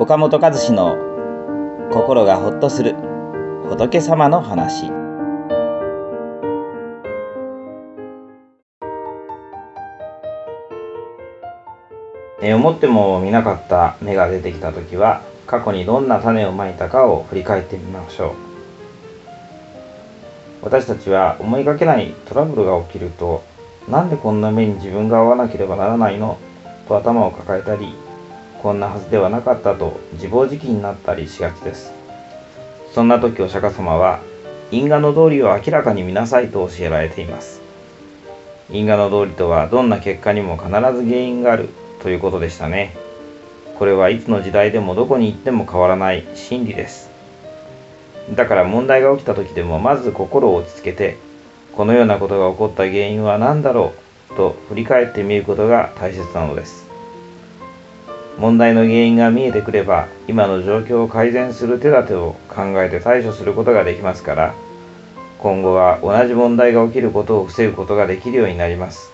岡本和志の心がほっとする仏様の話。え思ってもみなかった芽が出てきた時は過去にどんな種をまいたかを振り返ってみましょう。私たちは思いがけないトラブルが起きるとなんでこんな目に自分が合わなければならないの？と頭を抱えたりこんなはずではなかったと自暴自棄になったりしがちです。そんな時お釈迦様は因果の道理を明らかに見なさいと教えられています。因果の道理とはどんな結果にも必ず原因があるということでしたね。これはいつの時代でもどこに行っても変わらない真理です。だから問題が起きた時でもまず心を落ち着けてこのようなことが起こった原因は何だろうと振り返ってみることが大切なのです。問題の原因が見えてくれば今の状況を改善する手立てを考えて対処することができますから今後は同じ問題が起きることを防ぐことができるようになります。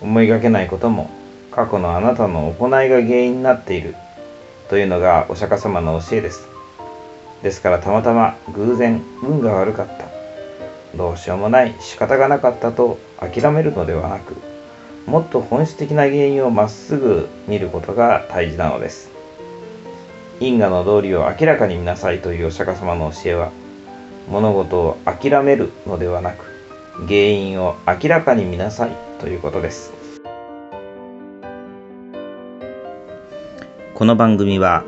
思いがけないことも過去のあなたの行いが原因になっているというのがお釈迦様の教えです。ですからたまたま偶然運が悪かった。どうしようもない仕方がなかったと諦めるのではなくもっと本質的な原因をまっすぐ見ることが大事なのです。因果の道理を明らかに見なさいというお釈迦様の教えは物事を諦めるのではなく原因を明らかに見なさいということです。この番組は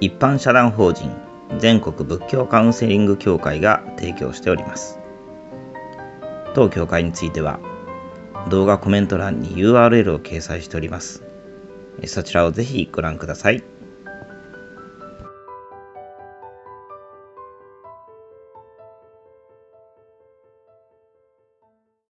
一般社団法人全国仏教カウンセリング協会が提供しております。当協会については動画コメント欄に URL を掲載しておりますそちらをぜひご覧ください。